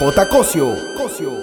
J. Cosio. Cosio.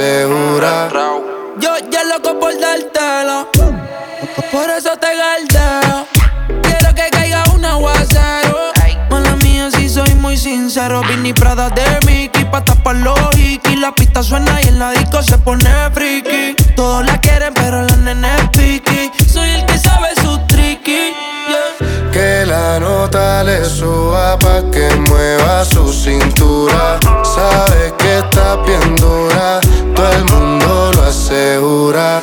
Yo ya loco por dártelo, por eso te galdeo. Quiero que caiga un aguacero. Mala mía, si soy muy sincero. Vini Prada de Mickey pa' tapar los y La pista suena y el la disco se pone friki. Todos la quieren, pero la nene es piqui. Soy el que sabe su que la nota le suba pa' que mueva su cintura. Sabe que está bien durar.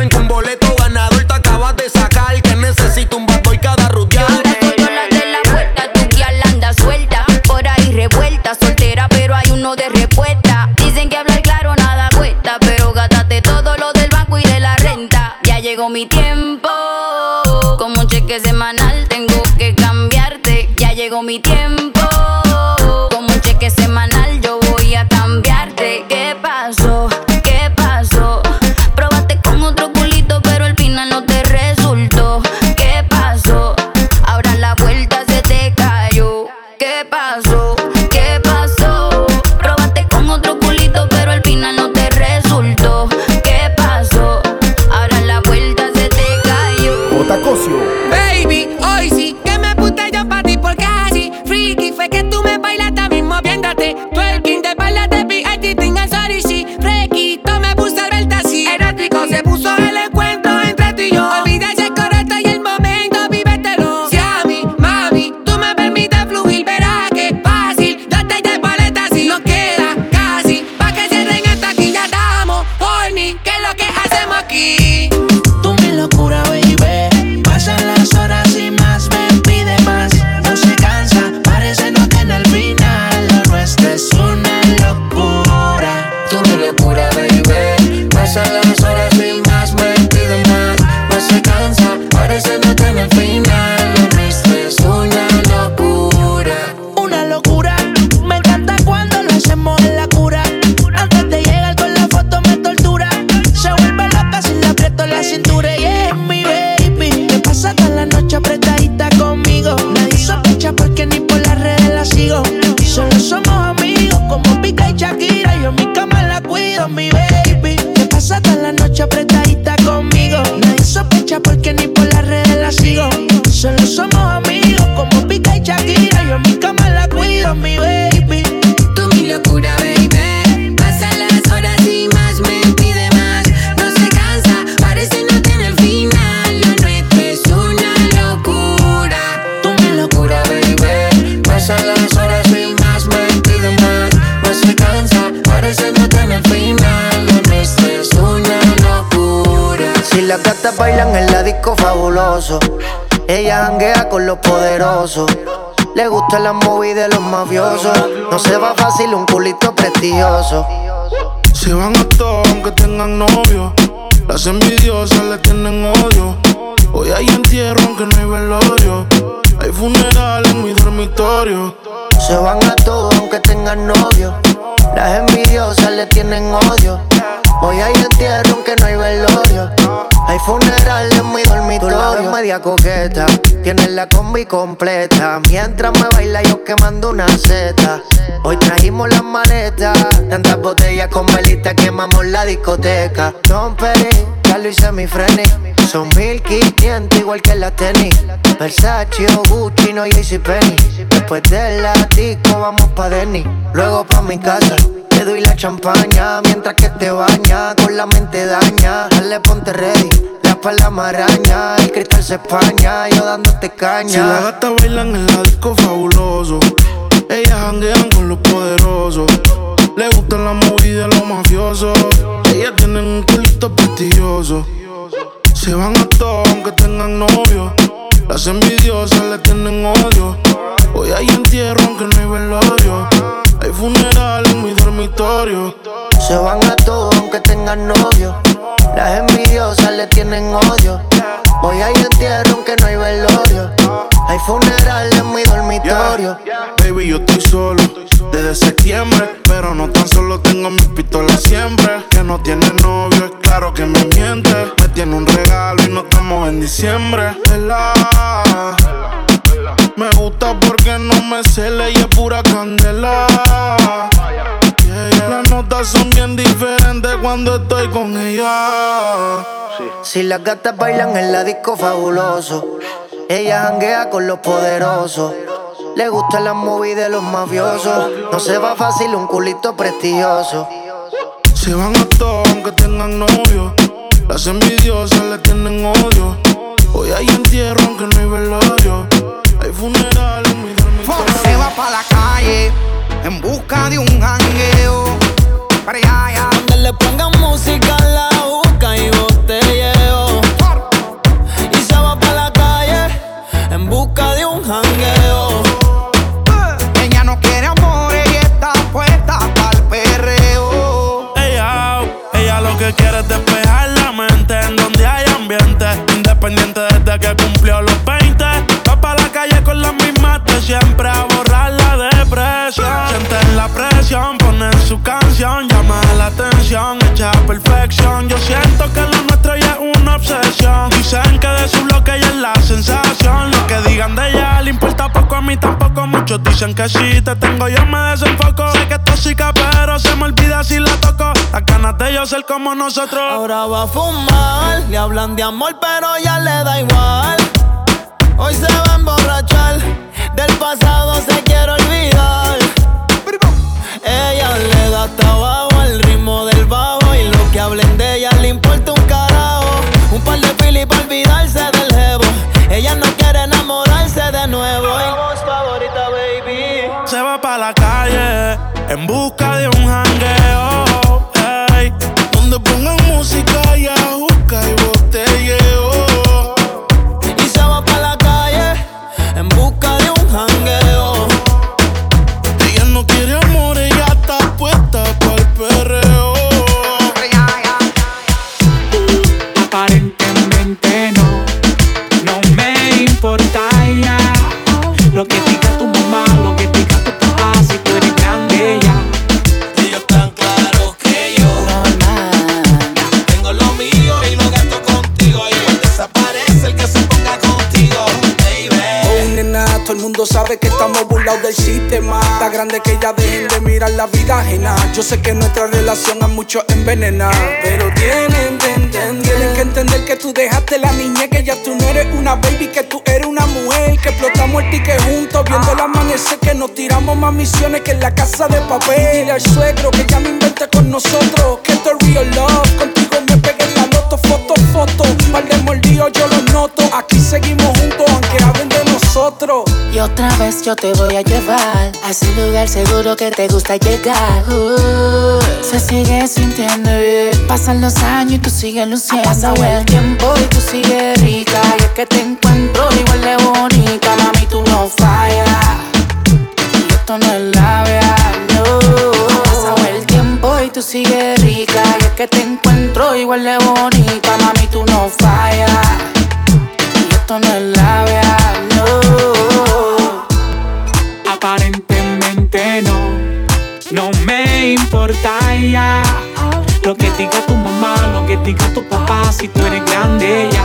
dicen que un boleto ganador te acabas de sacar. Que necesito un bad y cada rutear. Yo la de la vuelta, tu guía la anda suelta. Por ahí revuelta, soltera, pero hay uno de respuesta. Dicen que hablar claro nada cuesta, pero gátate todo lo del banco y de la renta. Ya llegó mi tiempo, como un cheque semanal, tengo que cambiarte. Ya llegó mi tiempo. pecho apretadita conmigo. Nadie sospecha porque ni Ella janguea con los poderosos. Le gustan las movies de los mafiosos. No se va fácil un culito prestigioso. Se van a todos aunque tengan novio. Las envidiosas le tienen odio. Hoy hay entierro aunque no hay velorio. Hay funeral en mi dormitorio. Se van a todos aunque tengan novio. Las envidiosas le tienen odio. Hoy hay entierro aunque no hay velorio. Hay funeral en mi dormitorio. media coqueta, tienes la combi completa. Mientras me baila, yo quemando una seta. Hoy trajimos las maletas. Tantas botellas con velita quemamos la discoteca. Don ya lo hice mi freni. Son 1500 igual que la tenis. Versace o Gucci, no Penny. Después de la disco vamos pa' Denny. Luego pa' mi casa. Te doy la champaña mientras que te baña. Con la mente daña. Dale, ponte ready. La pala maraña. El cristal se españa. Yo dándote caña. Si la gata bailan en la disco fabuloso. Ellas janguean con los poderosos. Le gustan la movida de los mafiosos. Ellas tienen un culito prestigioso. Se van a todos aunque tengan novio. Las envidiosas le tienen odio. Hoy hay entierro cuando estoy con ella. Si las gatas bailan en la disco fabuloso. Ella janguea con los poderosos. Le gusta la movie de los mafiosos. No se va fácil un culito prestigioso. Se van a todos aunque tengan novio. Las envidiosas le tienen odio. Hoy hay entierro aunque no hay velorio. Hay funeral en mi dormitorio. Se va pa' la calle en busca de un jangueo. Donde le pongan música la busca y botelleo. busca de un jangueo. Atención, echa perfección. Yo siento que lo nuestro ya es una obsesión. Dicen que de su bloque ya es la sensación. Lo que digan de ella le importa poco, a mí tampoco. Muchos dicen que si te tengo, yo me desenfoco. Sé que es tóxica, pero se me olvida si la toco. Las ganas de yo ser como nosotros. Ahora va a fumar, le hablan de amor, pero ya le da igual. La vida ajena. Yo sé que nuestra relación a muchos envenena. Pero tienen, tienen, tienen que entender que tú dejaste la niñez, que ya tú no eres una baby, que tú eres una mujer. Que explotamos el ticket juntos, viendo el amanecer, que nos tiramos más misiones que en la casa de papel. Dile al suegro que ya me inventé con nosotros, que esto es real love. Contigo me pegué la loto, foto, foto. Par de mordidos yo los noto. Aquí seguimos juntos, aunque hablen de nosotros. Y otra vez yo te voy a llevar a ese lugar seguro que te gusta llegar. Uh, se sigue sintiendo bien. Pasan los años y tú sigues luciendo. Ha pasado el tiempo y tú sigues rica. Y es que te encuentro igual de bonita. Mami, tú no fallas. Y esto no es labia, no. Ha pasado el tiempo y tú sigues rica. Y es que te encuentro igual de bonita. Mami, tú no fallas. Y esto no es labia, no. Importa ya Lo que diga tu mamá, lo que diga tu papá Si tú eres grande ya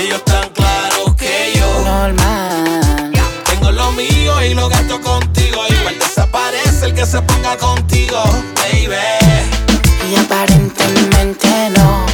Ellos tan claros que yo Normal. tengo lo mío y lo gasto contigo. Igual desaparece el que se ponga contigo, baby. Y aparentemente no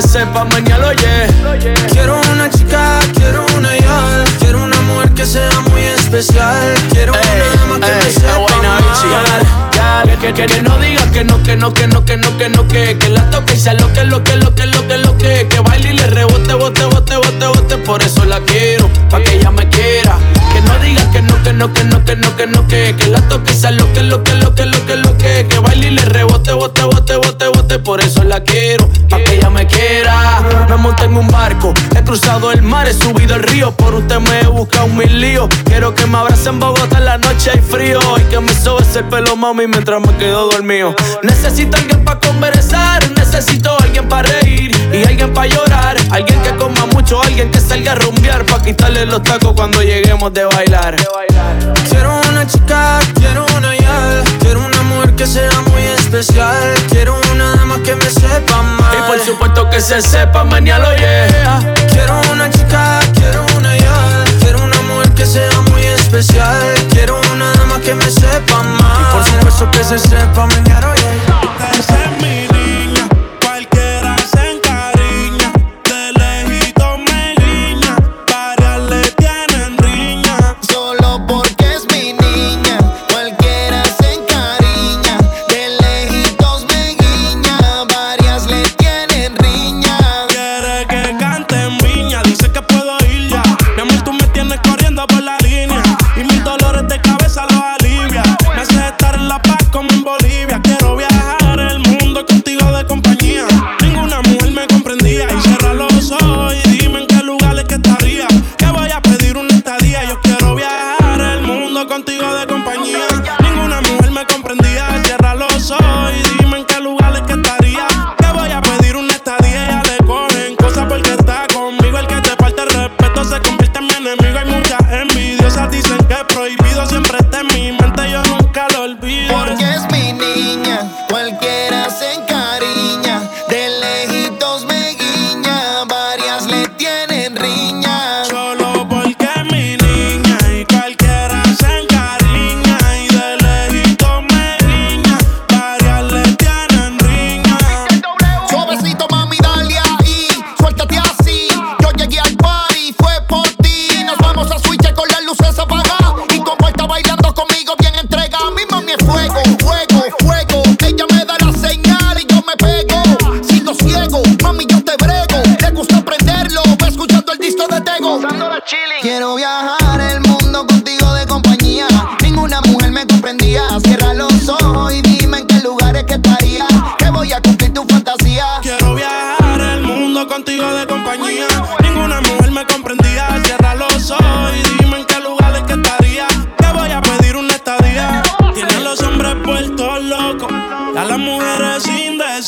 se sepa mañana, oye. Quiero una chica, quiero una ya. Quiero una mujer que sea muy especial. Quiero una dama que me sepa mal. Ya, que, que, que no digas que no, que no, que no, que no, que no, que que la toque y sea lo que, lo que, lo que, lo que, lo que que baile y le rebote, bote, bote, bote, bote, por eso la quiero, pa' que ella me quiera. No, que no, que no, que no, que que la toque sea lo que, lo que, lo que, lo que, lo que que baile y le rebote, bote, bote, bote, bote, por eso la quiero, pa' que ella me quiera. Me monté en un barco, he cruzado el mar, he subido el río, por usted me he buscado mil líos. Quiero que me abrace en Bogotá en la noche hay frío y que me sobe ese pelo mami mientras me quedo dormido. Necesito alguien para conversar, necesito alguien para reír y alguien para llorar, alguien que coma mucho, alguien que salga a rumbear pa quitarle los tacos cuando lleguemos de bailar. Quiero una chica, quiero una ya. Quiero una mujer que sea muy especial. Quiero una dama que me sepa mal. Y por supuesto que se sepa mañana, yeah. Quiero una chica, quiero una ya. Quiero una mujer que sea muy especial. Quiero una dama que me sepa mal. Y por supuesto que se sepa mañana, yeah.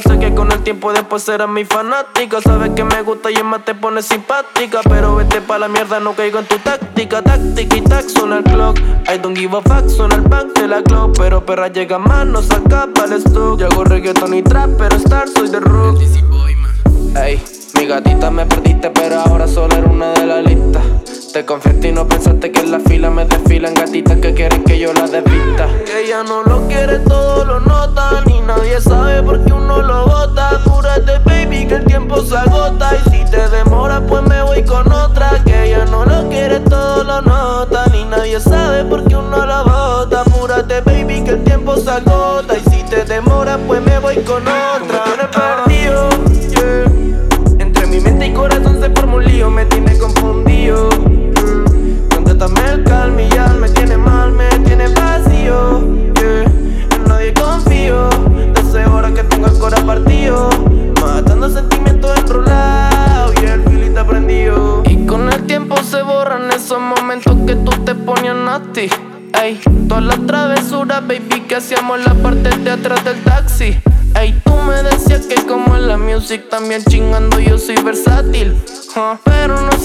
Sé que con el tiempo después serás mi fanática. Sabes que me gusta y es más te pone simpática. Pero vete pa' la mierda, no caigo en tu táctica. Táctica y tac, suena el clock. I don't give a fuck, suena el back de la clock. Pero perra llega más, no se acaba el stock. Yo hago reggaeton y trap, pero star soy de rock. Ey, mi gatita me perdiste, pero ahora solo era una de la lista. Te confiaste y no pensaste que en la fila me desfilan gatitas que quieren que yo las desvista. Que ella no lo quiere, todo lo nota. Ni nadie sabe por qué uno lo bota. Apúrate, baby, que el tiempo se agota. Y si te demora, pues me voy con otra. Que ella no lo quiere, todo lo nota. Ni nadie sabe por qué uno lo bota. Apúrate, baby, que el tiempo se agota. Y si te demora, pues me voy con otra. Yeah. Entre mi mente y corazón se forma un lío, me tiene confundido. Contéstame el me tiene mal, me tiene vacío. En nadie confío, desde ahora que tengo el corazón partido. Matando sentimientos enrolados y el filito prendido. Y con el tiempo se borran esos momentos que tú te ponías nasty. Ey, todas las travesuras, baby, que hacíamos en la parte de atrás del taxi. Ey, tú me decías que como en la music también chingando yo soy versátil. Pero no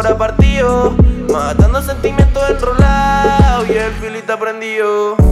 corazón partido. Matando sentimientos enrolados y el filito prendido.